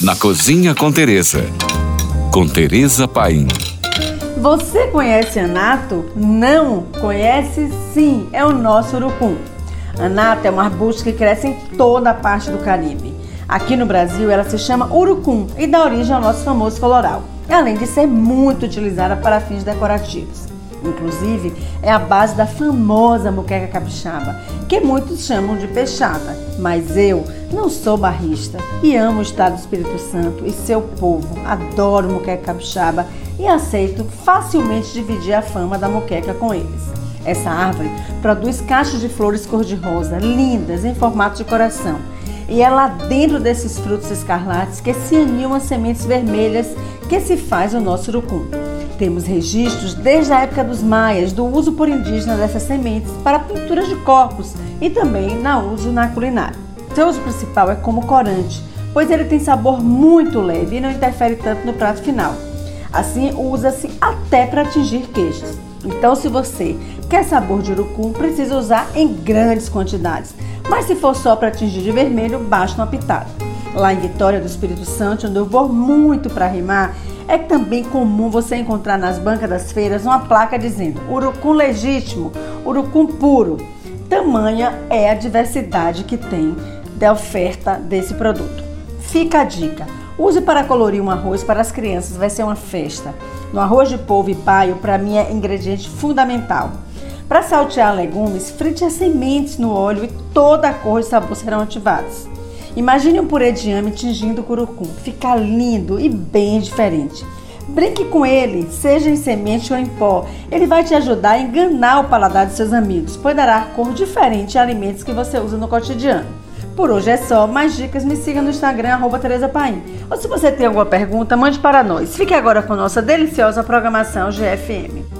na Cozinha com Teresa. Com Teresa Paim. Você conhece anato? Não, conhece sim, é o nosso urucum. Anato é um arbusto que cresce em toda a parte do Caribe. Aqui no Brasil ela se chama urucum e dá origem ao nosso famoso coloral, além de ser muito utilizada para fins decorativos. Inclusive, é a base da famosa moqueca capixaba, que muitos chamam de peixada. Mas eu não sou barrista e amo o estado do Espírito Santo e seu povo. Adoro moqueca capixaba e aceito facilmente dividir a fama da moqueca com eles. Essa árvore produz cachos de flores cor-de-rosa, lindas, em formato de coração. E é lá dentro desses frutos escarlates que se aninham as sementes vermelhas que se faz o nosso urucum. Temos registros desde a época dos maias do uso por indígenas dessas sementes para pinturas de corpos e também na uso na culinária. Seu uso principal é como corante, pois ele tem sabor muito leve e não interfere tanto no prato final. Assim, usa-se até para atingir queijos. Então, se você quer sabor de urucum, precisa usar em grandes quantidades. Mas se for só para atingir de vermelho, basta uma pitada. Lá em Vitória do Espírito Santo, onde eu vou muito para rimar, é também comum você encontrar nas bancas das feiras uma placa dizendo urucum legítimo, urucum puro. Tamanha é a diversidade que tem da oferta desse produto. Fica a dica. Use para colorir um arroz para as crianças, vai ser uma festa. No arroz de polvo e paio, para mim é ingrediente fundamental. Para saltear legumes, frite as sementes no óleo e toda a cor e sabor serão ativados. Imagine um purê de inhame tingindo o curucum. Fica lindo e bem diferente. Brinque com ele, seja em semente ou em pó. Ele vai te ajudar a enganar o paladar de seus amigos, pois dará cor diferente a alimentos que você usa no cotidiano. Por hoje é só. Mais dicas, me siga no Instagram, arroba Tereza Paim. Ou se você tem alguma pergunta, mande para nós. Fique agora com nossa deliciosa programação GFM.